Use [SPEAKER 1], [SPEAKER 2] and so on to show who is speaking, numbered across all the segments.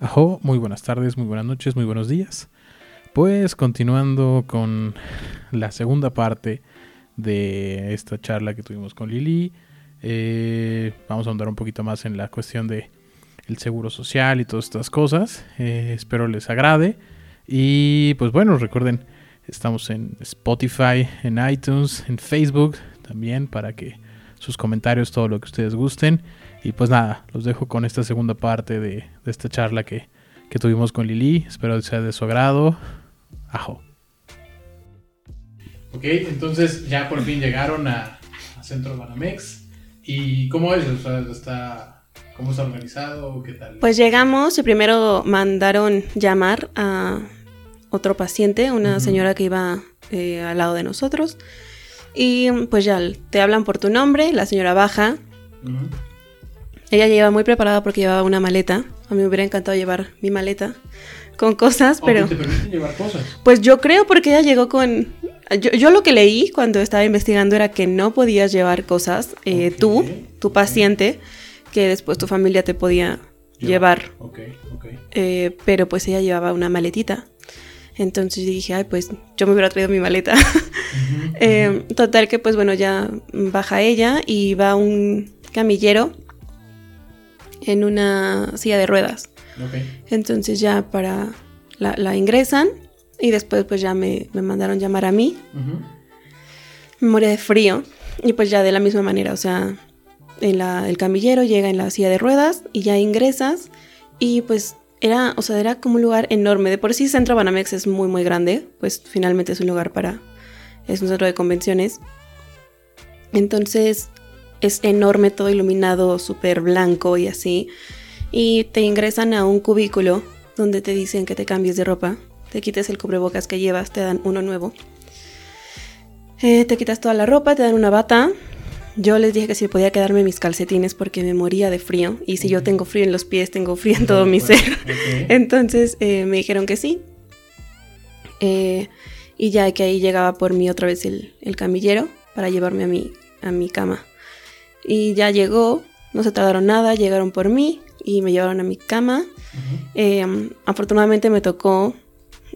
[SPEAKER 1] Ajo, muy buenas tardes, muy buenas noches, muy buenos días. Pues continuando con la segunda parte de esta charla que tuvimos con Lili, eh, vamos a andar un poquito más en la cuestión de el seguro social y todas estas cosas. Eh, espero les agrade. Y pues bueno, recuerden, estamos en Spotify, en iTunes, en Facebook también para que sus comentarios, todo lo que ustedes gusten. Y pues nada, los dejo con esta segunda parte de, esta charla que, tuvimos con Lili. Espero que sea de su agrado. Ajo. Ok, entonces ya por fin llegaron a, Centro Banamex. ¿Y cómo es? está, ¿Cómo está organizado? ¿Qué tal?
[SPEAKER 2] Pues llegamos y primero mandaron llamar a otro paciente, una señora que iba eh, al lado de nosotros. Y pues ya te hablan por tu nombre, la señora baja. Ella lleva muy preparada porque llevaba una maleta. A mí me hubiera encantado llevar mi maleta con cosas, pero...
[SPEAKER 1] ¿Te permiten llevar cosas?
[SPEAKER 2] Pues yo creo porque ella llegó con... Yo, lo que leí cuando estaba investigando era que no podías llevar cosas eh, tú, tu paciente, que después tu familia te podía llevar. Eh, pero pues ella llevaba una maletita. Entonces dije, ay, pues yo me hubiera traído mi maleta. Eh, total que pues bueno, ya baja ella y va un camillero en una silla de ruedas. Entonces ya para la, ingresan y después pues ya me, mandaron llamar a mí. Me moría de frío y pues ya de la misma manera, o sea, en el camillero llega en la silla de ruedas y ya ingresas y pues era, o sea, era como un lugar enorme. De por sí Centro Banamex es muy muy grande, pues finalmente es un lugar para, es un centro de convenciones. Entonces es enorme, todo iluminado, súper blanco y así. Y te ingresan a un cubículo donde te dicen que te cambies de ropa, te quites el cubrebocas que llevas, te dan uno nuevo. Eh, te quitas toda la ropa, te dan una bata. Yo les dije que si podía quedarme mis calcetines porque me moría de frío. Y si yo tengo frío en los pies, tengo frío en todo mi ser. Entonces eh, me dijeron que sí. Eh, y ya que ahí llegaba por mí otra vez el, el camillero para llevarme a mi, a mi cama. Y ya llegó, no se tardaron nada, llegaron por mí y me llevaron a mi cama. Em, afortunadamente me tocó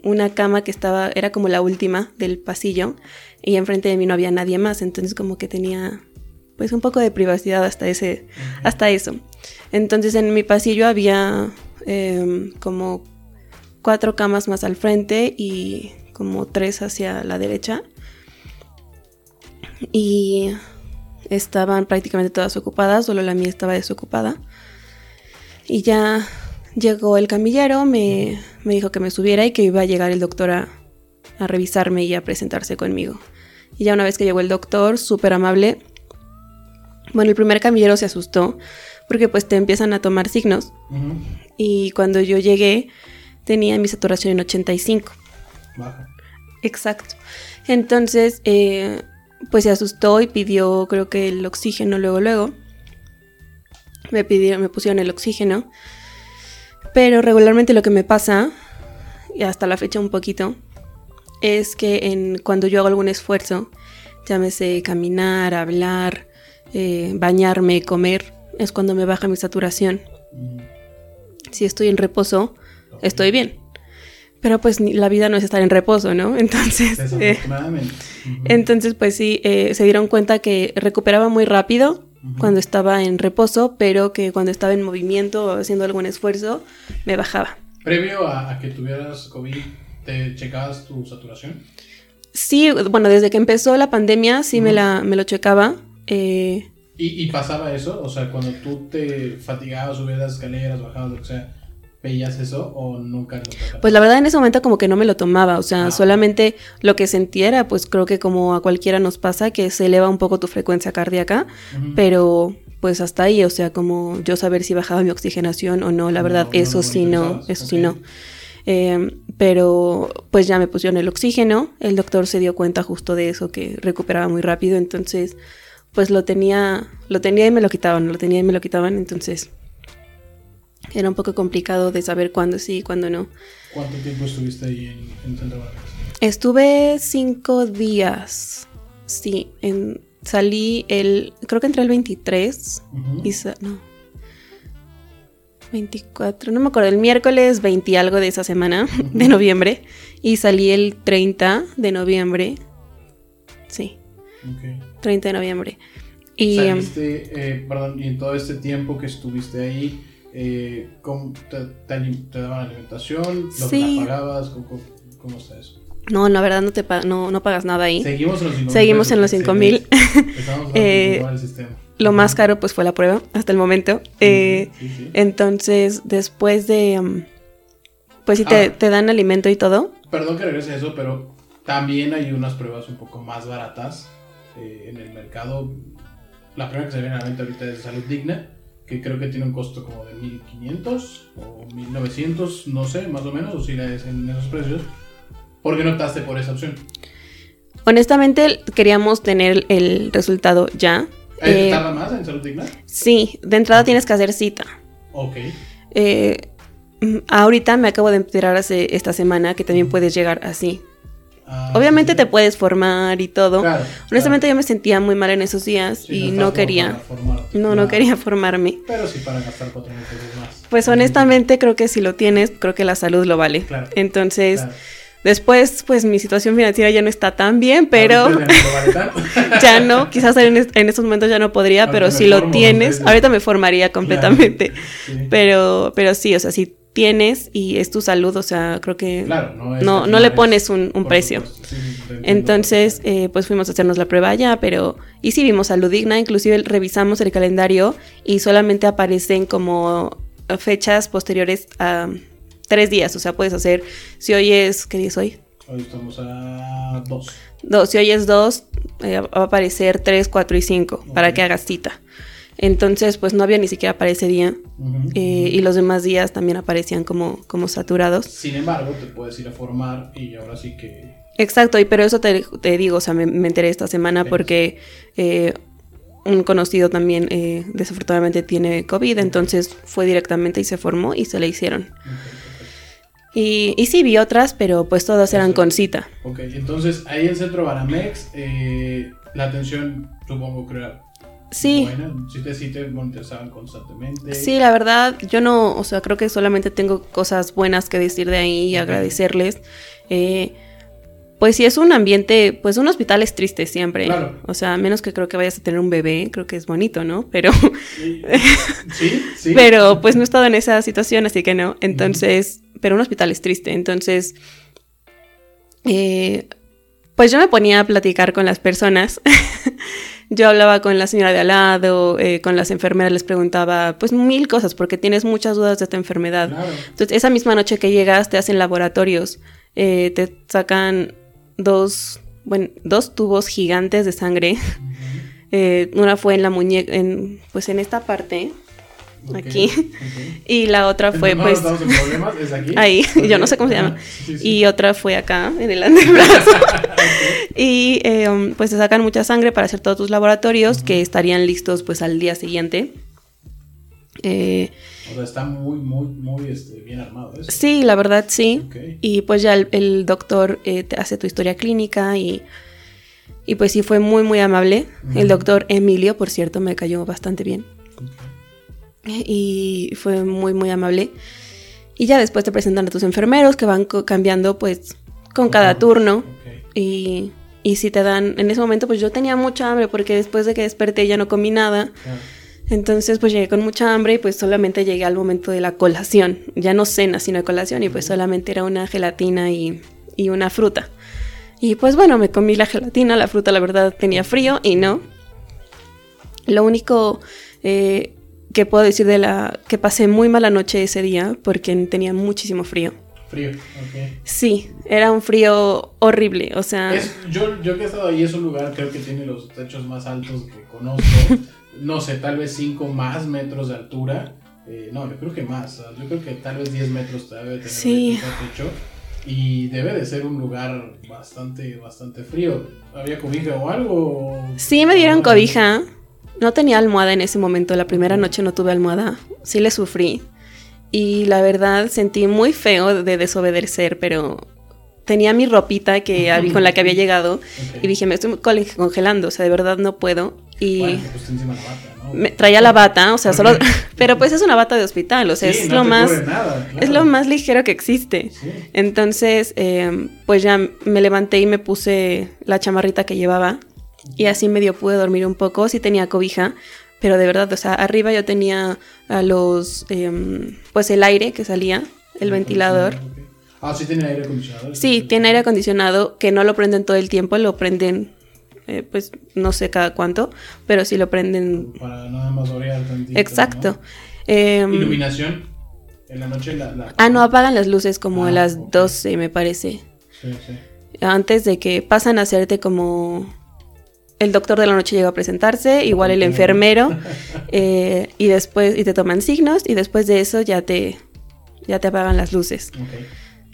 [SPEAKER 2] una cama que estaba, era como la última del pasillo y enfrente de mí no había nadie más, entonces como que tenía pues un poco de privacidad hasta ese, hasta eso. Entonces en mi pasillo había em, como cuatro camas más al frente y como tres hacia la derecha. Y estaban prácticamente todas ocupadas, solo la mía estaba desocupada. Y ya llegó el camillero, me, dijo que me subiera y que iba a llegar el doctor a, revisarme y a presentarse conmigo. Y ya una vez que llegó el doctor, súper amable, bueno, el primer camillero se asustó porque pues te empiezan a tomar signos. Y cuando yo llegué tenía mi saturación en 85. Baja. Exacto. Entonces, eh, pues se asustó y pidió creo que el oxígeno luego luego. Me pidieron, me pusieron el oxígeno. Pero regularmente lo que me pasa, y hasta la fecha un poquito, es que en, cuando yo hago algún esfuerzo, llámese caminar, hablar, eh, bañarme, comer, es cuando me baja mi saturación. Si estoy en reposo, estoy bien. Pero pues la vida no es estar en reposo, ¿no? Entonces, eh, entonces pues sí, eh, se dieron cuenta que recuperaba muy rápido cuando estaba en reposo, pero que cuando estaba en movimiento o haciendo algún esfuerzo, me bajaba.
[SPEAKER 1] Previo a, que tuvieras COVID, ¿te checabas tu saturación?
[SPEAKER 2] Sí, bueno, desde que empezó la pandemia sí me, la, me lo checaba.
[SPEAKER 1] Eh, ¿Y, ¿Y, pasaba eso? O sea, cuando tú te fatigabas, subías las escaleras, bajabas, lo que sea, ¿Veías eso o nunca lo
[SPEAKER 2] Pues la verdad en ese momento como que no me lo tomaba, o sea, ah. solamente lo que sentía era, pues creo que como a cualquiera nos pasa, que se eleva un poco tu frecuencia cardíaca, pero pues hasta ahí, o sea, como yo saber si bajaba mi oxigenación o no, la verdad, eso, sí no, eso sí no, pero pues ya me pusieron el oxígeno, el doctor se dio cuenta justo de eso, que recuperaba muy rápido, entonces pues lo tenía, lo tenía y me lo quitaban, lo tenía y me lo quitaban, entonces era un poco complicado de saber cuándo sí y cuándo no.
[SPEAKER 1] ¿Cuánto tiempo estuviste ahí en, en
[SPEAKER 2] Estuve cinco días. Sí, en, salí el. Creo que entré el 23. y no. 24, no me acuerdo, el miércoles 20 y algo de esa semana, de noviembre, y salí el 30 de noviembre. Sí,
[SPEAKER 1] Ok.
[SPEAKER 2] 30 de noviembre. Y em,
[SPEAKER 1] Saliste, eh, perdón, y en todo este tiempo que estuviste ahí, eh, ¿cómo te, te ali- te daban alimentación? ¿Lo
[SPEAKER 2] Sí.
[SPEAKER 1] la pagabas? ¿Cómo, cómo- cómo está eso?
[SPEAKER 2] no, la verdad no te no, no pagas nada ahí.
[SPEAKER 1] Seguimos en los 5
[SPEAKER 2] Seguimos en los 5,000.
[SPEAKER 1] Estamos
[SPEAKER 2] Eh. Lo más caro pues fue la prueba hasta el momento. Eh,
[SPEAKER 1] Sí, sí.
[SPEAKER 2] entonces, después de... em, pues si te,
[SPEAKER 1] Ah.
[SPEAKER 2] te dan alimento y todo.
[SPEAKER 1] Perdón que regrese a eso, pero también hay unas pruebas un poco más baratas eh, en el mercado. La primera que se viene a la mente ahorita es Salud Digna, que creo que tiene un costo como de 1500 o 1900, no sé, más o menos, o si la es en esos precios. ¿Por qué no optaste por esa opción?
[SPEAKER 2] Honestamente queríamos tener el resultado ya.
[SPEAKER 1] ¿Eh,
[SPEAKER 2] Eh,
[SPEAKER 1] ¿Tarda más en Salud Digna?
[SPEAKER 2] sí, de entrada tienes que hacer cita.
[SPEAKER 1] Ok.
[SPEAKER 2] Eh, mm, ahorita me acabo de enterar hace esta semana que también puedes llegar así.
[SPEAKER 1] Ah,
[SPEAKER 2] Obviamente
[SPEAKER 1] sí,
[SPEAKER 2] te puedes formar y todo.
[SPEAKER 1] Claro,
[SPEAKER 2] Honestamente
[SPEAKER 1] claro.
[SPEAKER 2] yo me sentía muy mal en esos días
[SPEAKER 1] Sí,
[SPEAKER 2] y no quería.
[SPEAKER 1] formarte,
[SPEAKER 2] No, no quería formarme.
[SPEAKER 1] Pero sí para gastar 4 mil pesos más.
[SPEAKER 2] Pues honestamente creo que si lo tienes, creo que la salud lo vale.
[SPEAKER 1] Claro.
[SPEAKER 2] Entonces, después, pues mi situación financiera ya no está tan bien, pero
[SPEAKER 1] ya no
[SPEAKER 2] quizás en, en estos momentos ya no podría,
[SPEAKER 1] Ahorita
[SPEAKER 2] pero si lo tienes, ahorita me formaría completamente.
[SPEAKER 1] Sí.
[SPEAKER 2] Pero, pero sí, o sea, si tienes y es tu salud, o sea, creo que
[SPEAKER 1] Claro, no,
[SPEAKER 2] no, le
[SPEAKER 1] es-
[SPEAKER 2] pones un, precio.
[SPEAKER 1] supuesto, sí,
[SPEAKER 2] Entonces, eh, pues fuimos a hacernos la prueba allá, pero... Y sí vimos salud digna, inclusive revisamos el calendario y solamente aparecen como fechas posteriores a tres días. O sea, puedes hacer, si hoy es, ¿qué día es hoy?
[SPEAKER 1] Hoy estamos a 2.
[SPEAKER 2] Dos, si hoy es dos, eh, va a aparecer tres, cuatro y cinco para que hagas cita. Entonces, pues no había ni siquiera para ese día. eh, y los demás días también aparecían como, como saturados.
[SPEAKER 1] Sin embargo, te puedes ir a formar y ahora sí que.
[SPEAKER 2] Exacto, y pero eso te, te digo, o sea, me, me enteré esta semana porque eh, un conocido también eh, desafortunadamente tiene COVID, entonces fue directamente y se formó y se le hicieron. Y, y sí vi otras, pero pues todas eran con cita.
[SPEAKER 1] Ok, entonces ahí en Centro Banamex, eh, la atención supongo que era
[SPEAKER 2] Sí,
[SPEAKER 1] buena. Sí te, sí te constantemente.
[SPEAKER 2] sí, la verdad, yo no, o sea, creo que solamente tengo cosas buenas que decir de ahí y agradecerles. Eh, pues sí, es un ambiente, pues un hospital es triste siempre.
[SPEAKER 1] Claro.
[SPEAKER 2] O sea, a menos que creo que vayas a tener un bebé, creo que es bonito, ¿no? Pero...
[SPEAKER 1] Sí, sí. sí.
[SPEAKER 2] Pero pues no he estado en esa situación, así que no. Entonces, pero un hospital es triste. Entonces, eh, pues yo me ponía a platicar con las personas. yo hablaba con la señora de al lado, eh, con las enfermeras, les preguntaba pues mil cosas porque tienes muchas dudas de tu enfermedad.
[SPEAKER 1] Claro.
[SPEAKER 2] Entonces, esa misma noche que llegas, te hacen laboratorios, eh, te sacan dos, bueno, dos tubos gigantes de sangre. Eh, una fue en la muñeca, en, pues en esta parte, Aquí. y la otra fue
[SPEAKER 1] no,
[SPEAKER 2] pues
[SPEAKER 1] problemas, es aquí.
[SPEAKER 2] ahí, yo no sé cómo se llama.
[SPEAKER 1] sí, sí.
[SPEAKER 2] y otra fue acá, en el antebrazo. y eh, um, pues te sacan mucha sangre para hacer todos tus laboratorios que estarían listos pues al día siguiente. Eh,
[SPEAKER 1] O sea, está muy, muy, muy este, bien armado eso.
[SPEAKER 2] sí, la verdad sí. Y pues ya el, el doctor eh, te hace tu historia clínica y, y pues sí fue muy, muy amable. El doctor Emilio, por cierto, me cayó bastante bien.
[SPEAKER 1] Ok.
[SPEAKER 2] Y fue muy muy amable. Y ya después te presentan a tus enfermeros que van cambiando pues con cada turno y, y si te dan, en ese momento pues yo tenía mucha hambre porque después de que desperté ya no comí nada,
[SPEAKER 1] Claro.
[SPEAKER 2] entonces pues llegué con mucha hambre y pues solamente llegué al momento de la colación, ya no cena sino colación y pues solamente era una gelatina y, y una fruta. Y pues bueno, me comí la gelatina, la fruta la verdad tenía frío y no. Lo único eh, que puedo decir de la que pasé muy mala noche ese día porque tenía muchísimo frío.
[SPEAKER 1] Frío, ok.
[SPEAKER 2] Sí, era un frío horrible, o sea,
[SPEAKER 1] Es, yo, yo que he estado ahí, es un lugar, creo que tiene los techos más altos que conozco. no sé, tal vez 5 más metros de altura. Eh, no, yo creo que más. sea, Yo creo que tal vez 10 metros debe tener
[SPEAKER 2] Sí.
[SPEAKER 1] el techo. Y debe de ser un lugar bastante, bastante frío. ¿Había cobija o algo?
[SPEAKER 2] sí me dieron cobija. No tenía almohada en ese momento, la primera noche no tuve almohada, sí le sufrí. Y la verdad sentí muy feo de desobedecer, pero tenía mi ropita que había- con la que había llegado y dije, me estoy congelando, o sea, de verdad no puedo. Y
[SPEAKER 1] Bueno, encima la bata, ¿no?
[SPEAKER 2] me traía la bata, o sea, solo... Pero pues es una bata de hospital, o sea,
[SPEAKER 1] Sí,
[SPEAKER 2] es
[SPEAKER 1] no
[SPEAKER 2] lo más... Es lo más ligero que existe.
[SPEAKER 1] Sí.
[SPEAKER 2] Entonces, eh, pues ya me levanté y me puse la chamarrita que llevaba y así medio pude dormir un poco. Sí tenía cobija, pero de verdad, o sea, arriba yo tenía a los, em, pues el aire que salía, el ventilador.
[SPEAKER 1] Ah, sí tiene aire acondicionado.
[SPEAKER 2] Sí, tiene aire acondicionado que no lo prenden todo el tiempo, lo prenden, eh, pues no sé cada cuánto, pero sí lo prenden.
[SPEAKER 1] Para nada más orear tantito.
[SPEAKER 2] Exacto.
[SPEAKER 1] ¿no?
[SPEAKER 2] Em,
[SPEAKER 1] Iluminación. En la noche la. la-
[SPEAKER 2] ah, no, apagan las luces como a
[SPEAKER 1] Ah,
[SPEAKER 2] las
[SPEAKER 1] ok.
[SPEAKER 2] 12, me parece.
[SPEAKER 1] Sí, sí.
[SPEAKER 2] antes de que pasan a hacerte como el doctor de la noche llega a presentarse, igual el enfermero, eh, y después y te toman signos y después de eso ya te ya te apagan las luces.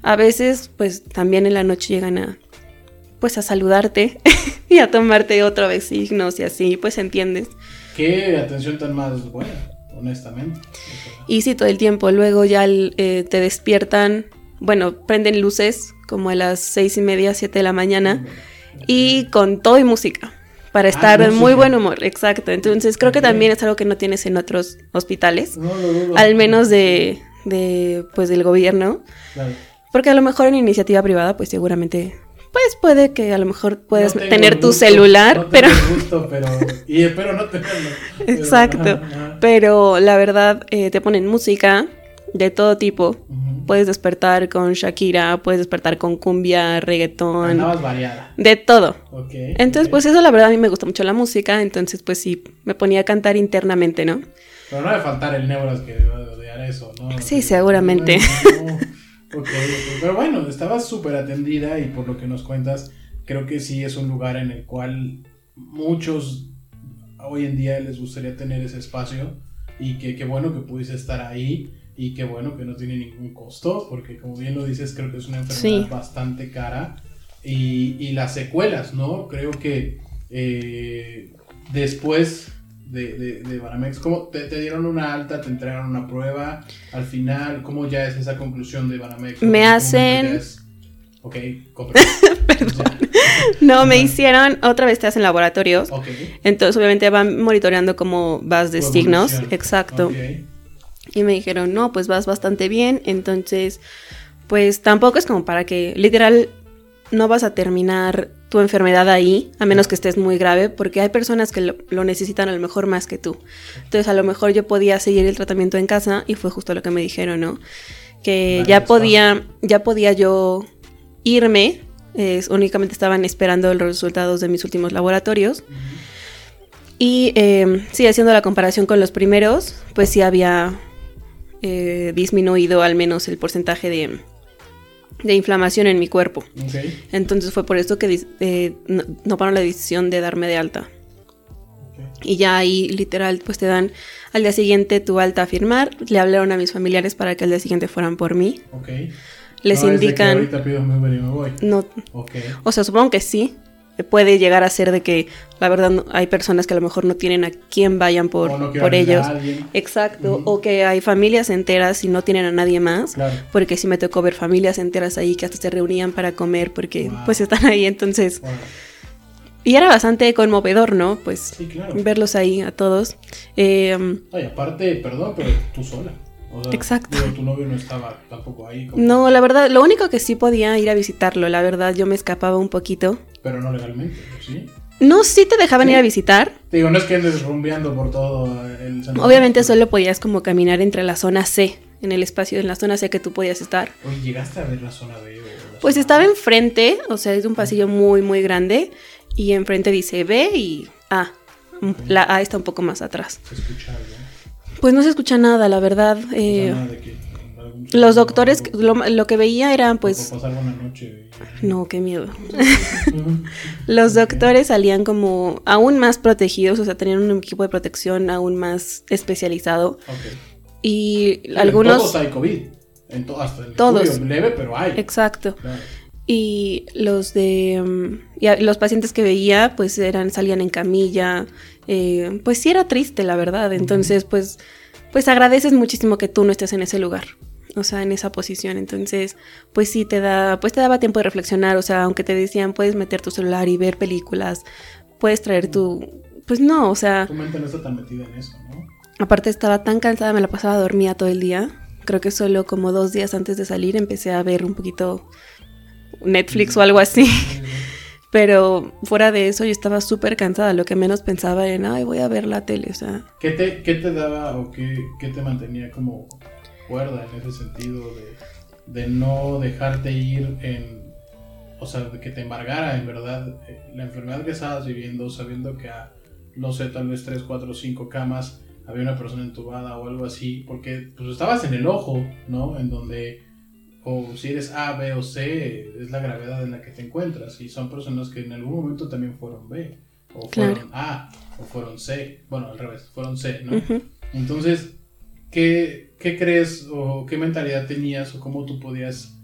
[SPEAKER 2] A veces, pues también en la noche llegan a pues a saludarte y a tomarte otra vez signos y así, pues entiendes.
[SPEAKER 1] Qué atención tan más buena, honestamente.
[SPEAKER 2] Y sí, todo el tiempo. Luego ya eh, te despiertan, bueno, prenden luces como a las seis y media, siete de la mañana. y con todo y música para
[SPEAKER 1] Ah,
[SPEAKER 2] estar de muy buen humor, exacto. Entonces creo que también es algo que no tienes en otros hospitales,
[SPEAKER 1] No dudo.
[SPEAKER 2] al menos de, de pues del gobierno,
[SPEAKER 1] Claro.
[SPEAKER 2] porque a lo mejor en iniciativa privada pues seguramente pues puede que a lo mejor puedes
[SPEAKER 1] No tengo
[SPEAKER 2] tener tu celular,
[SPEAKER 1] no
[SPEAKER 2] pero
[SPEAKER 1] gusto, pero. Y espero no tenerlo. Pero,
[SPEAKER 2] exacto,
[SPEAKER 1] ajá.
[SPEAKER 2] pero la verdad eh, te ponen música de todo tipo. Puedes despertar con Shakira, puedes despertar con cumbia, reggaetón,
[SPEAKER 1] variada.
[SPEAKER 2] de todo.
[SPEAKER 1] Ok.
[SPEAKER 2] Entonces, pues eso la verdad a mí me gusta mucho la música, entonces pues sí, me ponía a cantar internamente, ¿no?
[SPEAKER 1] Pero no debe faltar el neuras que deba de odiar eso, ¿no?
[SPEAKER 2] Sí, seguramente.
[SPEAKER 1] No. Pero bueno, estabas súper atendida y por lo que nos cuentas, creo que sí es un lugar en el cual muchos hoy en día les gustaría tener ese espacio y que qué bueno que pudiste estar ahí y qué bueno que no tiene ningún costo, porque como bien lo dices, creo que es una enfermedad
[SPEAKER 2] Sí.
[SPEAKER 1] bastante cara y, y las secuelas, ¿no? Creo que eh, después de, de, de Banamex, ¿cómo te, te dieron una alta, te entregaron una prueba al final? ¿Cómo ya es esa conclusión de Banamex?
[SPEAKER 2] Me
[SPEAKER 1] ¿En qué momento
[SPEAKER 2] hacen-
[SPEAKER 1] Ok, Ya.
[SPEAKER 2] No, me hicieron, otra vez te hacen laboratorios,
[SPEAKER 1] Ok.
[SPEAKER 2] entonces obviamente van monitoreando cómo vas de signos, exacto.
[SPEAKER 1] Ok.
[SPEAKER 2] Y me dijeron, no, pues vas bastante bien, entonces, pues tampoco es como para que, literal, no vas a terminar tu enfermedad ahí, a menos que estés muy grave, porque hay personas que lo, lo necesitan a lo mejor más que tú. Entonces, a lo mejor yo podía seguir el tratamiento en casa y fue justo lo que me dijeron, ¿no? Que ya podía, ya podía yo irme, únicamente estaban esperando los resultados de mis últimos laboratorios. Y eh, sí, haciendo la comparación con los primeros, pues sí había eh, disminuido al menos el porcentaje de, de inflamación en mi cuerpo.
[SPEAKER 1] Ok.
[SPEAKER 2] Entonces fue por esto que eh, no, no tomaron la decisión de darme de alta. Y ya ahí literal pues te dan al día siguiente tu alta a firmar. Le hablaron a mis familiares para que al día siguiente fueran por mí.
[SPEAKER 1] Ok.
[SPEAKER 2] Les
[SPEAKER 1] No es de que
[SPEAKER 2] indican...
[SPEAKER 1] ahorita pido mi Uber y me voy.
[SPEAKER 2] No, o sea, supongo que sí. Puede llegar a ser de que la verdad no- hay personas que a lo mejor no tienen a quién vayan por,
[SPEAKER 1] no
[SPEAKER 2] por ellos. Exacto, o que hay familias enteras y no tienen a nadie más.
[SPEAKER 1] Claro.
[SPEAKER 2] Porque sí me tocó ver familias enteras ahí que hasta se reunían para comer porque
[SPEAKER 1] Wow.
[SPEAKER 2] pues están ahí. Entonces, y era bastante conmovedor, ¿no? Pues
[SPEAKER 1] sí, claro.
[SPEAKER 2] verlos ahí a todos. Eh,
[SPEAKER 1] Ay, aparte, perdón, pero tú sola. O sea,
[SPEAKER 2] Exacto.
[SPEAKER 1] digo, tu novio no estaba tampoco ahí.
[SPEAKER 2] no, la verdad, lo único que sí podía ir a visitarlo, la verdad, yo me escapaba un poquito.
[SPEAKER 1] Pero no legalmente, ¿sí?
[SPEAKER 2] No, sí te dejaban
[SPEAKER 1] ¿Sí?
[SPEAKER 2] ir a visitar.
[SPEAKER 1] Te Digo, no es que andes rumbeando por todo el.
[SPEAKER 2] Obviamente solo podías como caminar entre la zona C, en el espacio, en la zona C que tú podías estar.
[SPEAKER 1] Oye, ¿llegaste a ver la zona B? o la
[SPEAKER 2] Pues
[SPEAKER 1] zona
[SPEAKER 2] estaba enfrente, o sea, es un pasillo muy, muy grande. Y enfrente dice B y A. La A está un poco más atrás.
[SPEAKER 1] Se escucha algo.
[SPEAKER 2] Pues no se escucha nada, la verdad. Eh,
[SPEAKER 1] nada de que algún-
[SPEAKER 2] los doctores, lo, lo que veía eran pues...
[SPEAKER 1] noche. y-
[SPEAKER 2] No, qué miedo. Los doctores salían como aún más protegidos, o sea, tenían un equipo de protección aún más especializado.
[SPEAKER 1] Ok.
[SPEAKER 2] Y algunos...
[SPEAKER 1] En todos hay COVID. En to- hasta el
[SPEAKER 2] Todos.
[SPEAKER 1] leve, pero hay.
[SPEAKER 2] Exacto.
[SPEAKER 1] Claro.
[SPEAKER 2] Y los de mm, y los pacientes que veía, pues eran, salían en camilla. Eh, pues sí era triste, la verdad. Entonces, pues, pues agradeces muchísimo que tú no estés en ese lugar. o sea, en esa posición. Entonces, pues sí te da, pues te daba tiempo de reflexionar, o sea, aunque te decían puedes meter tu celular y ver películas, puedes traer tu, pues no, o sea.
[SPEAKER 1] Tu mente no está tan metida en eso, ¿no?
[SPEAKER 2] Aparte estaba tan cansada, me la pasaba dormida todo el día. Creo que solo como dos días antes de salir empecé a ver un poquito Netflix o algo así. Pero fuera de eso yo estaba súper cansada. Lo que menos pensaba era, ay, voy a ver la tele, o sea.
[SPEAKER 1] ¿Qué te, qué te daba o qué, qué te mantenía como cuerda en ese sentido de, de no dejarte ir en... O sea, de que te embargara en verdad eh, la enfermedad que estabas viviendo, sabiendo que a, no sé, tal vez 3, 4, 5 camas había una persona entubada o algo así, porque pues estabas en el ojo, ¿no? En donde o si eres A, B o C, es la gravedad en la que te encuentras. Y son personas que en algún momento también fueron B, o fueron A, o fueron C. Bueno, al revés, fueron C, ¿no? Entonces, ¿qué, ¿qué, crees o qué mentalidad tenías o cómo tú podías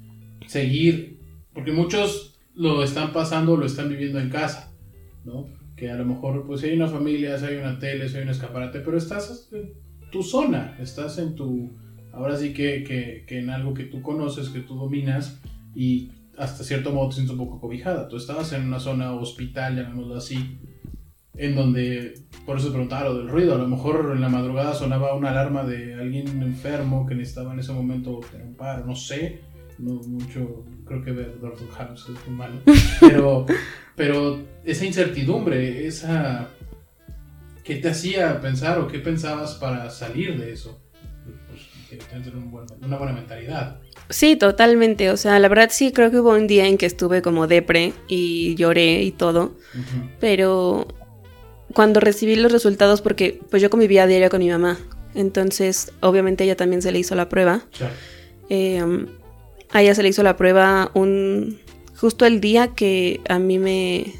[SPEAKER 1] seguir? Porque muchos lo están pasando, lo están viviendo en casa, ¿no? Que a lo mejor, pues, si hay una familia, si hay una tele, si hay un escaparate, pero estás en tu zona, estás en tu ahora sí que, que, en algo que tú conoces, que tú dominas y hasta cierto modo te sientes un poco cobijada. Tú estabas en una zona hospital, llamémoslo así, en donde, por eso te preguntaba lo del ruido, a lo mejor en la madrugada sonaba una alarma de alguien enfermo que necesitaba en ese momento tener un paro, no sé, no mucho, creo que ver House es muy malo, pero, pero esa incertidumbre, esa... ¿Qué te hacía pensar o qué pensabas para salir de eso? Tener una buena mentalidad.
[SPEAKER 2] Sí, totalmente. O sea, la verdad sí creo que hubo un día en que estuve como depre y lloré y todo. Pero cuando recibí los resultados, porque pues yo convivía a diario con mi mamá. Entonces, obviamente ella también se le hizo la prueba. Em, a ella se le hizo la prueba un justo el día que a mí me,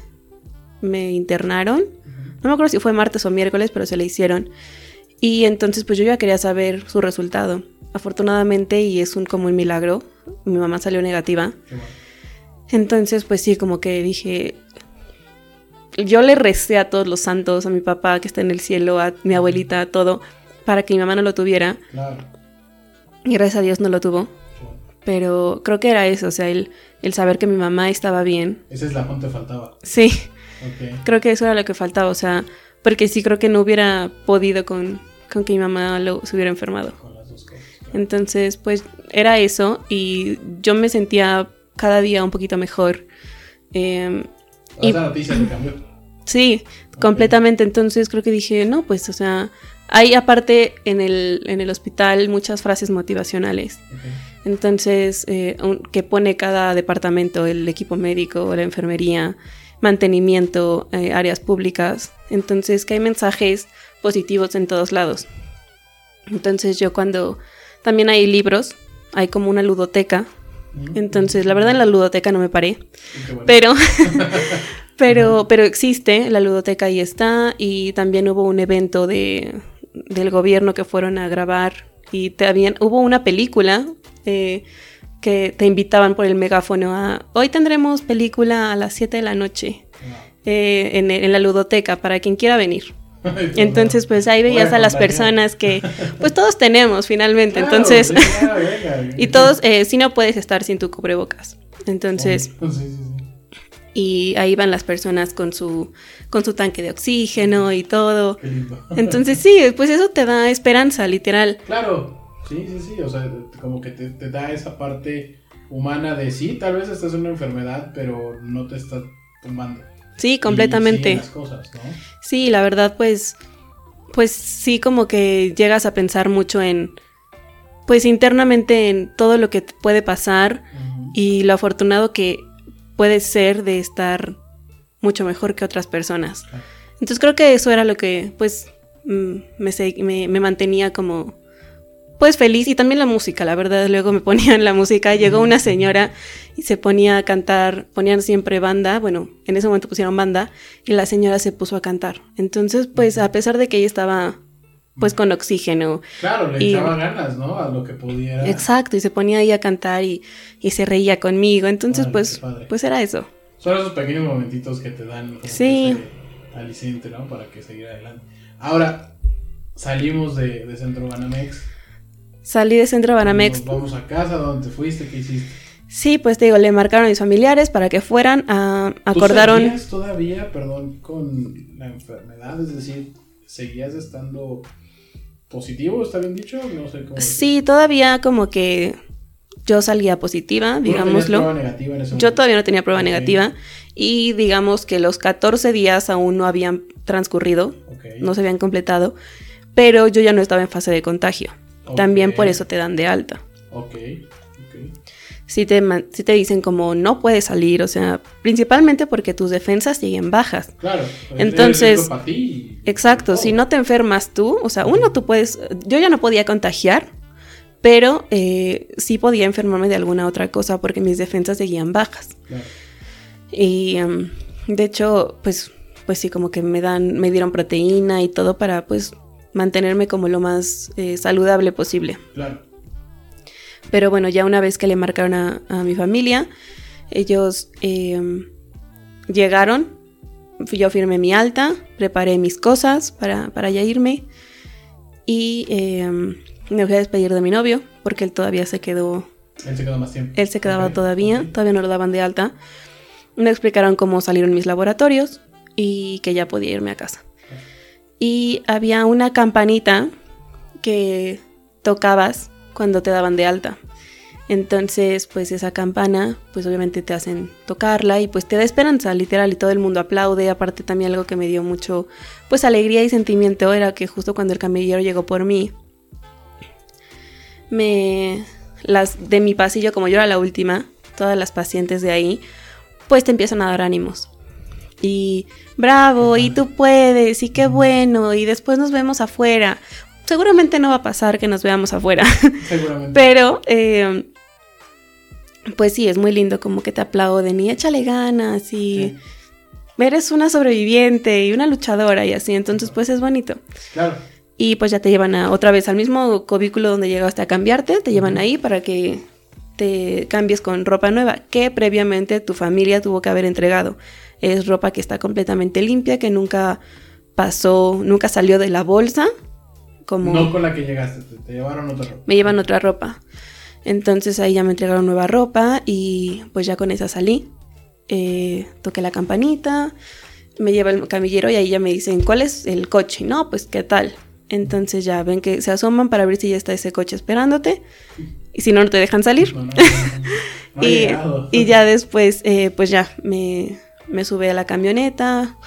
[SPEAKER 2] me internaron. No me acuerdo si fue martes o miércoles, pero se le hicieron. Y entonces pues yo ya quería saber su resultado. Afortunadamente, y es un como un milagro, mi mamá salió negativa. Entonces pues sí, como que dije, yo le recé a todos los santos, a mi papá que está en el cielo, a mi abuelita, a todo, para que mi mamá no lo tuviera. Y gracias a Dios no lo tuvo. Pero creo que era eso, o sea, el, el saber que mi mamá estaba bien.
[SPEAKER 1] Ese eslabón te faltaba.
[SPEAKER 2] Sí. Creo que eso era lo que faltaba, o sea, porque sí creo que no hubiera podido con, con que mi mamá lo, se hubiera enfermado. Entonces, pues era eso y yo me sentía cada día un poquito mejor.
[SPEAKER 1] Eh, y, esa noticia me cambió.
[SPEAKER 2] Sí, completamente. Entonces creo que dije, no, pues, o sea, hay aparte en el, en el hospital muchas frases motivacionales. Entonces, eh, que pone cada departamento, el equipo médico la enfermería, mantenimiento, eh, áreas públicas. Entonces, que hay mensajes positivos en todos lados. Entonces, yo cuando también hay libros, hay como una ludoteca. Mm. Entonces, la verdad en la ludoteca no me paré. Pero pero pero existe, la ludoteca ahí está y también hubo un evento de del gobierno que fueron a grabar y también hubo una película eh, que te invitaban por el megáfono a, hoy tendremos película a las 7 de la noche eh, en, la ludoteca para quien quiera venir. Entonces, pues ahí veías a las personas que, pues todos tenemos finalmente, entonces, y todos, eh, si no puedes estar sin tu cubrebocas. Entonces, y ahí van las personas con su, con su tanque de oxígeno y todo. Entonces, sí, pues eso te da esperanza, literal.
[SPEAKER 1] Claro. Sí, sí, sí, o sea, como que te, da esa parte humana de sí, tal vez estás en una enfermedad, pero no te está tumbando.
[SPEAKER 2] Sí, completamente. Sí, la verdad, pues, pues sí, como que llegas a pensar mucho en, pues internamente en todo lo que puede pasar y lo afortunado que puede ser de estar mucho mejor que otras personas. Entonces creo que eso era lo que, pues, mm, me, me mantenía como pues feliz y también la música, la verdad, luego me ponían la música, llegó una señora y se ponía a cantar, ponían siempre banda, bueno, en ese momento pusieron banda y la señora se puso a cantar. Entonces, pues a pesar de que ella estaba pues con oxígeno.
[SPEAKER 1] Claro, le echaba ganas, ¿no? A lo que pudiera.
[SPEAKER 2] Exacto, y se ponía ahí a cantar y, se reía conmigo. Entonces, pues, pues era eso.
[SPEAKER 1] Son esos pequeños momentitos que te dan
[SPEAKER 2] sí.
[SPEAKER 1] aliciente, ¿no? Para que seguir adelante. Ahora, salimos de, de Centro Banamex
[SPEAKER 2] Salí de Centro Banamex.
[SPEAKER 1] Nos vamos a casa, ¿dónde te fuiste? ¿Qué hiciste?
[SPEAKER 2] Sí, pues te digo, le marcaron a mis familiares para que fueran a
[SPEAKER 1] ¿Tú
[SPEAKER 2] acordaron.
[SPEAKER 1] seguías todavía, perdón, con la enfermedad? Es decir, ¿seguías estando positivo? ¿Está bien dicho? No sé cómo.
[SPEAKER 2] Sí, todavía como que yo salía positiva,
[SPEAKER 1] ¿Tú no
[SPEAKER 2] digámoslo.
[SPEAKER 1] prueba negativa en ese
[SPEAKER 2] Yo todavía no tenía prueba
[SPEAKER 1] Ok,
[SPEAKER 2] negativa y digamos que los 14 días aún no habían transcurrido,
[SPEAKER 1] ok,
[SPEAKER 2] no se habían completado, pero yo ya no estaba en fase de contagio. También por eso te dan de alta.
[SPEAKER 1] Ok, ok.
[SPEAKER 2] Si te, sí te dicen como no puedes salir, o sea, principalmente porque tus defensas siguen bajas.
[SPEAKER 1] Claro. es-
[SPEAKER 2] Entonces-
[SPEAKER 1] para ti
[SPEAKER 2] Exacto, si no te enfermas tú, o sea, uno tú puedes, yo ya no podía contagiar, pero eh, sí podía enfermarme de alguna otra cosa porque mis defensas seguían bajas.
[SPEAKER 1] Claro.
[SPEAKER 2] Y em, de hecho, pues, pues sí, como que me dan, me dieron proteína y todo para pues mantenerme como lo más eh, saludable posible.
[SPEAKER 1] Claro.
[SPEAKER 2] Pero bueno, ya una vez que le marcaron a, a mi familia, ellos em, llegaron, yo firmé mi alta, preparé mis cosas para, para ya irme y em, me fui a despedir de mi novio porque él todavía se quedó,
[SPEAKER 1] Él se quedó más tiempo.
[SPEAKER 2] él se quedaba todavía, todavía no lo daban de alta. Me explicaron cómo salieron mis laboratorios y que ya podía irme a casa. Y había una campanita que tocabas cuando te daban de alta. Entonces, pues esa campana, pues obviamente te hacen tocarla y pues te da esperanza, literal, y todo el mundo aplaude. Aparte también algo que me dio mucho, pues alegría y sentimiento era que justo cuando el camillero llegó por mí, me, las de mi pasillo, como yo era la última, todas las pacientes de ahí, pues te empiezan a dar ánimos. Y bravo, y tú puedes, y qué bueno, y después nos vemos afuera. Seguramente no va a pasar que nos veamos afuera,
[SPEAKER 1] Seguramente.
[SPEAKER 2] pero eh, pues sí, es muy lindo como que te aplauden y échale ganas y
[SPEAKER 1] Sí,
[SPEAKER 2] eres una sobreviviente y una luchadora y así, entonces pues es bonito.
[SPEAKER 1] Claro.
[SPEAKER 2] Y pues ya te llevan a, otra vez al mismo cubículo donde llegaste a cambiarte, te llevan ahí para que te cambies con ropa nueva que previamente tu familia tuvo que haber entregado. Es ropa que está completamente limpia, que nunca pasó, nunca salió de la bolsa. Como
[SPEAKER 1] No con la que llegaste, te, te llevaron otra ropa.
[SPEAKER 2] me llevan otra ropa. Entonces ahí ya me entregaron nueva ropa y pues ya con esa salí. Eh, toqué la campanita, me lleva el camillero y ahí ya me dicen, ¿cuál es el coche? No, pues qué tal. Entonces ya ven que se asoman para ver si ya está ese coche esperándote y si no, no te dejan salir.
[SPEAKER 1] No, no, no,
[SPEAKER 2] y, y ya después, eh, pues ya me, me subí a la camioneta,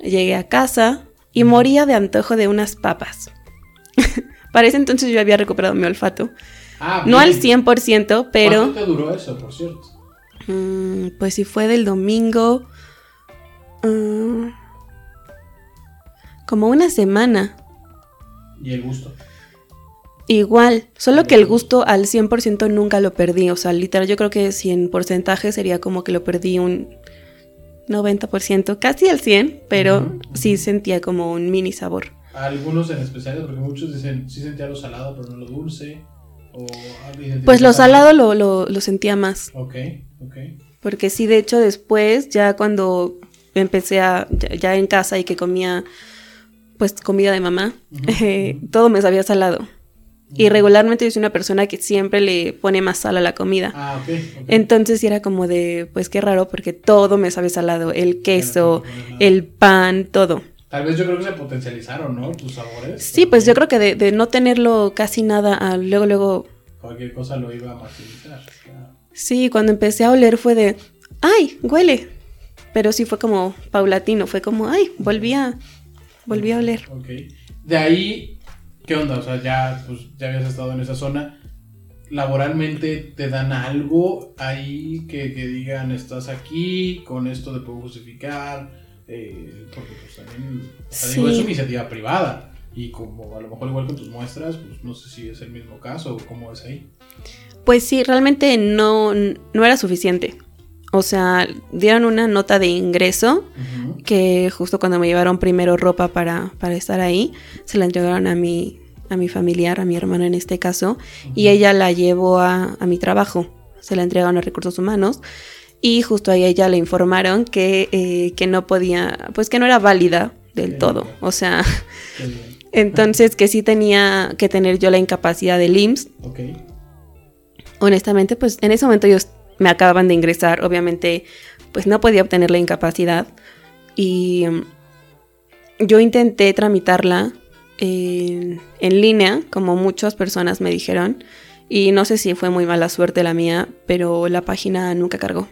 [SPEAKER 2] llegué a casa y moría de antojo de unas papas. Para ese entonces yo había recuperado mi olfato.
[SPEAKER 1] Ah,
[SPEAKER 2] No al
[SPEAKER 1] bien.
[SPEAKER 2] 100%, pero
[SPEAKER 1] ¿Cuánto te duró eso, por cierto?
[SPEAKER 2] mm, pues si fue del domingo, mm, como una semana.
[SPEAKER 1] Y el gusto.
[SPEAKER 2] Igual, solo que el gusto al 100% nunca lo perdí. O sea, literal, yo creo que si en porcentaje sería como que lo perdí un 90%, casi al 100%, pero sí sentía como un mini sabor.
[SPEAKER 1] Algunos en especial, porque muchos dicen, sí sentía lo salado, pero no lo dulce. O,
[SPEAKER 2] Pues lo salado lo, lo, lo sentía más.
[SPEAKER 1] Ok, ok.
[SPEAKER 2] Porque sí, de hecho, después, ya cuando empecé a, ya, ya en casa y que comía, pues, comida de mamá, eh, todo me sabía salado. Y regularmente yo soy una persona que siempre le pone más sal a la comida.
[SPEAKER 1] Ah, ok. ok.
[SPEAKER 2] Entonces era como de, pues qué raro, porque todo me sabe salado. El queso,
[SPEAKER 1] no
[SPEAKER 2] el pan, todo.
[SPEAKER 1] Tal vez yo creo que se potencializaron, ¿no? Tus sabores.
[SPEAKER 2] Sí, pues yo creo que de, de no tenerlo casi nada, a luego, luego,
[SPEAKER 1] Cualquier cosa lo iba a maximizar. claro.
[SPEAKER 2] sí, cuando empecé a oler fue de, ay, huele. Pero sí fue como paulatino, fue como, ay, volví a, volví a oler.
[SPEAKER 1] Ok. De ahí, ¿qué onda? O sea, ya, pues, ya habías estado en esa zona. Laboralmente te dan algo ahí que, que digan estás aquí, con esto te puedo justificar. eh, porque pues también o sea, digo,
[SPEAKER 2] Sí.
[SPEAKER 1] es una iniciativa privada. Y como a lo mejor igual con tus muestras, pues no sé si es el mismo caso o cómo es ahí.
[SPEAKER 2] Pues sí, realmente no, no era suficiente. O sea, dieron una nota de ingreso que justo cuando me llevaron primero ropa para, para estar ahí, se la entregaron a mi, a mi familiar, a mi hermana en este caso, y ella la llevó a, a mi trabajo, se la entregaron a recursos humanos, y justo ahí a ella le informaron que, eh, que no podía, pues que no era válida del todo, o sea. Entonces, que sí tenía que tener yo la incapacidad del IMSS.
[SPEAKER 1] Ok.
[SPEAKER 2] Honestamente, pues en ese momento ellos me acababan de ingresar, obviamente, pues no podía obtener la incapacidad. Y mm, yo intenté tramitarla en, en línea, como muchas personas me dijeron. Y no sé si fue muy mala suerte la mía, pero la página nunca cargó.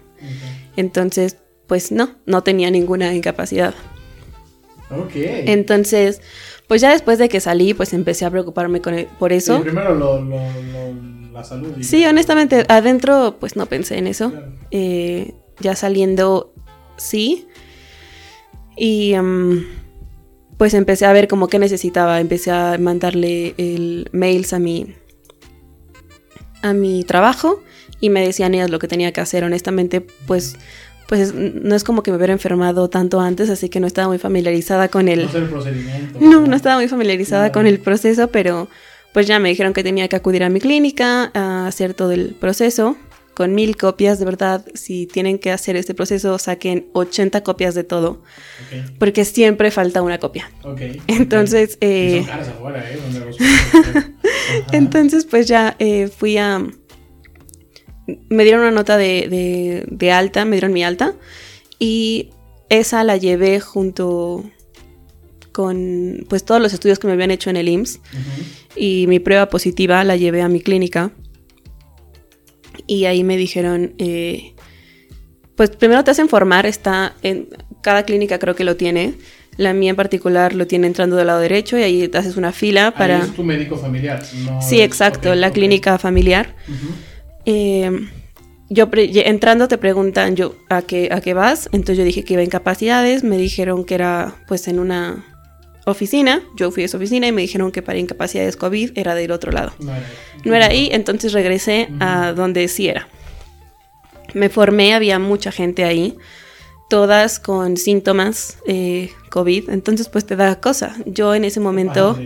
[SPEAKER 2] Entonces, pues no, no tenía ninguna incapacidad.
[SPEAKER 1] Ok.
[SPEAKER 2] Entonces, pues ya después de que salí, pues empecé a preocuparme con el- por
[SPEAKER 1] Sí,
[SPEAKER 2] eso.
[SPEAKER 1] primero lo, lo, lo- la salud. y-
[SPEAKER 2] Sí, honestamente, adentro pues no pensé en eso.
[SPEAKER 1] Claro.
[SPEAKER 2] Eh, ya saliendo, sí. Y mm, pues empecé a ver como que necesitaba. Empecé a mandarle el mails a mi, a mi trabajo y me decían ellas lo que tenía que hacer. Honestamente, pues, pues no es como que me hubiera enfermado tanto antes, así que no estaba muy familiarizada con el...
[SPEAKER 1] No el procedimiento.
[SPEAKER 2] No, no estaba muy familiarizada
[SPEAKER 1] Claro.
[SPEAKER 2] con el proceso, pero pues ya me dijeron que tenía que acudir a mi clínica a hacer todo el proceso con mil copias, de verdad, si tienen que hacer este proceso, saquen 80 copias de todo, porque siempre falta una copia.
[SPEAKER 1] Ok.
[SPEAKER 2] Entonces, eh,
[SPEAKER 1] son caras afuera, ¿eh? Los
[SPEAKER 2] entonces pues ya eh, fui a... Me dieron una nota de, de- de alta, me dieron mi alta, y esa la llevé junto con pues todos los estudios que me habían hecho en el IMSS. Y mi prueba positiva la llevé a mi clínica y ahí me dijeron, eh, pues primero te hacen formar, está en cada clínica creo que lo tiene, la mía en particular lo tiene entrando del lado derecho y ahí te haces una fila para...
[SPEAKER 1] Ahí es tu médico familiar. no
[SPEAKER 2] Sí, exacto, la clínica familiar.
[SPEAKER 1] Ujú.
[SPEAKER 2] Eh, yo pre- ye- entrando te preguntan yo a qué a qué vas, entonces yo dije que iba a incapacidades, me dijeron que era pues en una oficina, yo fui a esa oficina y me dijeron que para incapacidades COVID era del otro lado.
[SPEAKER 1] No era,
[SPEAKER 2] No era ahí, entonces regresé a donde sí era. Me formé, había mucha gente ahí, todas con síntomas eh, COVID, entonces pues te da cosa. Yo en ese momento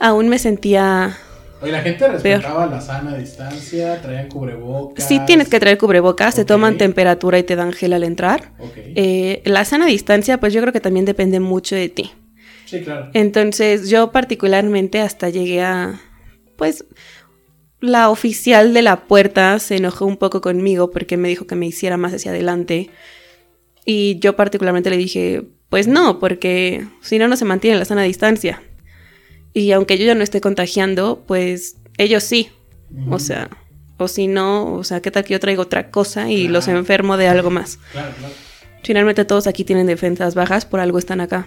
[SPEAKER 2] aún me sentía...
[SPEAKER 1] Oye, la gente respetaba la sana distancia, traían cubrebocas.
[SPEAKER 2] Sí tienes que traer cubrebocas, te
[SPEAKER 1] Ok.
[SPEAKER 2] toman temperatura y te dan gel al entrar.
[SPEAKER 1] Ok.
[SPEAKER 2] Eh, la sana distancia pues yo creo que también depende mucho de ti.
[SPEAKER 1] Sí, claro.
[SPEAKER 2] Entonces yo particularmente hasta llegué a, pues, la oficial de la puerta se enojó un poco conmigo porque me dijo que me hiciera más hacia adelante. Y yo particularmente le dije, pues no, porque si no, no se mantiene la sana distancia. Y aunque yo ya no esté contagiando, pues ellos sí. O sea, o si no, o sea, ¿qué tal que yo traigo otra cosa y
[SPEAKER 1] Claro.
[SPEAKER 2] los enfermo de algo más?
[SPEAKER 1] Claro, claro.
[SPEAKER 2] Finalmente todos aquí tienen defensas bajas, por algo están acá.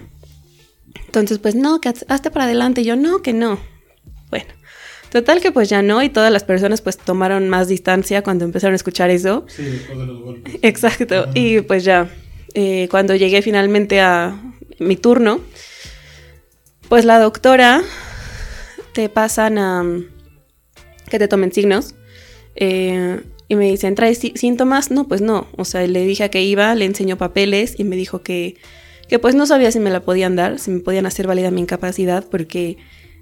[SPEAKER 2] Entonces, pues no, que haz- hazte para adelante. Y yo, no, que no. Bueno, total que pues ya no, y todas las personas pues tomaron más distancia cuando empezaron a escuchar eso.
[SPEAKER 1] Sí, después de los golpes.
[SPEAKER 2] Exacto,
[SPEAKER 1] Ajá.
[SPEAKER 2] y pues ya, eh, cuando llegué finalmente a mi turno, pues la doctora te pasan a que te tomen signos eh, y me dicen, ¿traes sí- síntomas? No, pues no, o sea, le dije a que iba, le enseñó papeles y me dijo que, que pues no sabía si me la podían dar, si me podían hacer válida mi incapacidad porque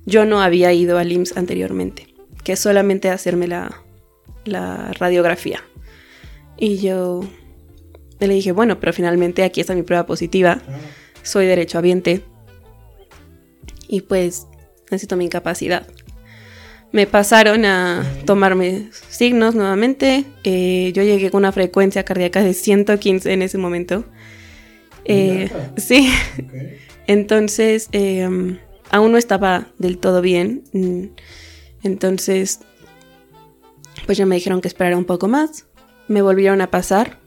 [SPEAKER 2] yo no había ido al IMSS anteriormente, que solamente hacerme la, la radiografía. Y yo le dije, bueno, pero finalmente aquí está mi prueba positiva,
[SPEAKER 1] Ah,
[SPEAKER 2] soy derechohabiente y pues necesito mi incapacidad. Me pasaron a tomarme signos nuevamente. eh, yo llegué con una frecuencia cardíaca de 115 en ese momento. Eh, sí, entonces eh, aún no estaba del todo bien. mm, Entonces, pues ya me dijeron que esperara un poco más. Me volvieron a pasar.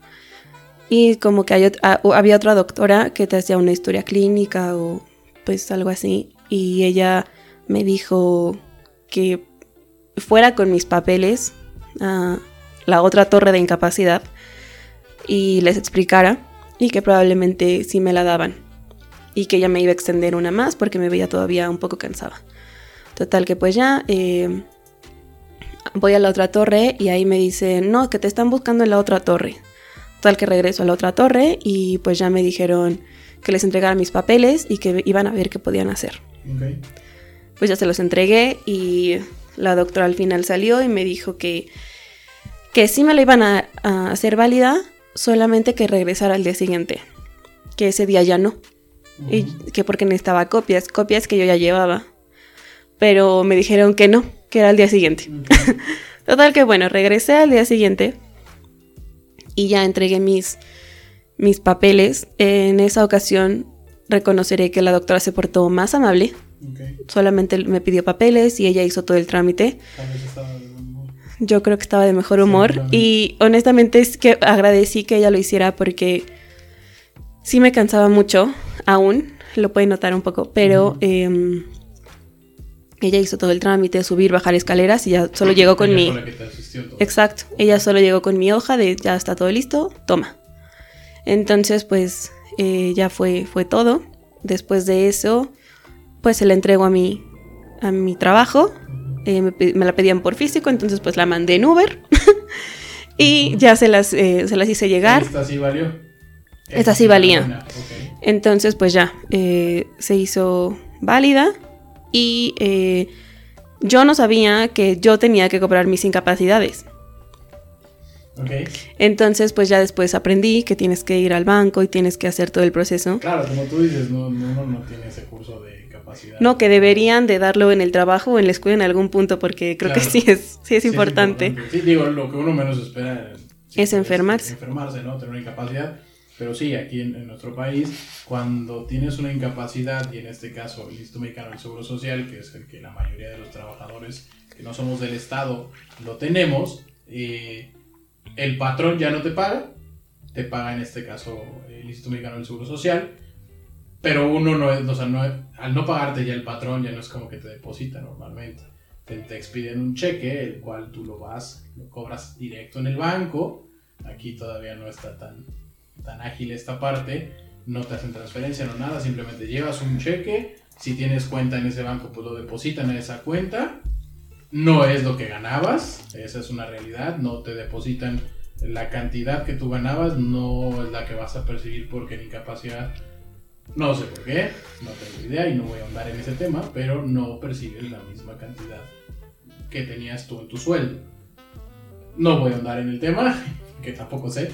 [SPEAKER 2] Y como que hay ah, había otra doctora que te hacía una historia clínica o pues algo así. Y ella me dijo que fuera con mis papeles a la otra torre de incapacidad y les explicara y que probablemente sí me la daban y que ya me iba a extender una más porque me veía todavía un poco cansada. Total que pues ya eh, voy a la otra torre y ahí me dicen, no, que te están buscando en la otra torre. Total que regreso a la otra torre y pues ya me dijeron que les entregara mis papeles y que iban a ver qué podían hacer.
[SPEAKER 1] Ok.
[SPEAKER 2] Pues ya se los entregué y la doctora al final salió y me dijo que, que sí me la iban a, a hacer válida, solamente que regresara al día siguiente, que ese día ya no. Y que porque necesitaba copias, copias que yo ya llevaba. pero me dijeron que no, que era al día siguiente. Total que bueno, regresé al día siguiente y ya entregué mis, mis papeles. En esa ocasión reconoceré que la doctora se portó más amable. Solamente me pidió papeles y ella hizo todo el trámite. Yo creo que estaba de mejor humor y honestamente es que agradecí que ella lo hiciera porque sí me cansaba mucho, aún, lo pueden notar un poco, pero ella hizo todo el trámite, subir, bajar escaleras y ya solo llegó con mi... Exacto, ella solo llegó con mi hoja de ya está todo listo, toma. Entonces pues eh, ya fue, fue todo. Después de eso pues se la entrego a mi, a mi trabajo. Eh, me, la pedían por físico, entonces pues la mandé en Uber. y ya se las, eh, se las hice llegar.
[SPEAKER 1] ¿Esta sí valió?
[SPEAKER 2] Esta sí valía. Entonces pues ya se hizo válida y eh, yo no sabía que yo tenía que cobrar mis incapacidades. Entonces, pues ya después aprendí que tienes que ir al banco y tienes que hacer todo el proceso.
[SPEAKER 1] Claro, como tú dices, no, uno no tiene ese curso de capacidad.
[SPEAKER 2] No, que deberían de darlo en el trabajo o en la escuela en algún punto porque creo que sí es, sí es importante.
[SPEAKER 1] Sí, digo, lo que uno menos espera
[SPEAKER 2] es enfermarse.
[SPEAKER 1] enfermarse, ¿no? Tener una incapacidad. Pero sí, aquí en, nuestro país, cuando tienes una incapacidad, y en este caso el Instituto Mexicano del Seguro Social, que es el que la mayoría de los trabajadores que no somos del Estado lo tenemos, eh, el patrón ya no te paga, te paga en este caso el Instituto Mexicano del Seguro Social, pero uno no es, o sea, no, al no pagarte ya el patrón ya no es como que te deposita normalmente. Te, expiden un cheque, el cual tú lo vas, lo cobras directo en el banco. Aquí todavía no está tan, tan ágil esta parte, no te hacen transferencia, no nada, simplemente llevas un cheque, si tienes cuenta en ese banco, pues lo depositan a esa cuenta, no es lo que ganabas, esa es una realidad, no te depositan la cantidad que tú ganabas, no es la que vas a percibir porque en incapacidad, no sé por qué, no tengo idea y no voy a andar en ese tema, pero no percibes la misma cantidad que tenías tú en tu sueldo. No voy a andar en el tema, que tampoco sé,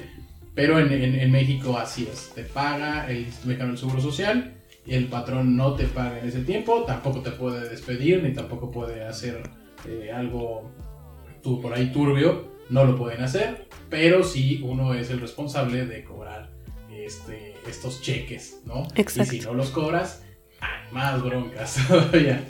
[SPEAKER 1] pero en, México así es. Te paga el Mexicano del Seguro Social el patrón no te paga en ese tiempo. Tampoco te puede despedir ni tampoco puede hacer eh, algo tú, por ahí turbio. No lo pueden hacer. Pero sí uno es el responsable de cobrar este, estos cheques, ¿no?
[SPEAKER 2] Exacto.
[SPEAKER 1] Y si no los cobras, hay más broncas todavía.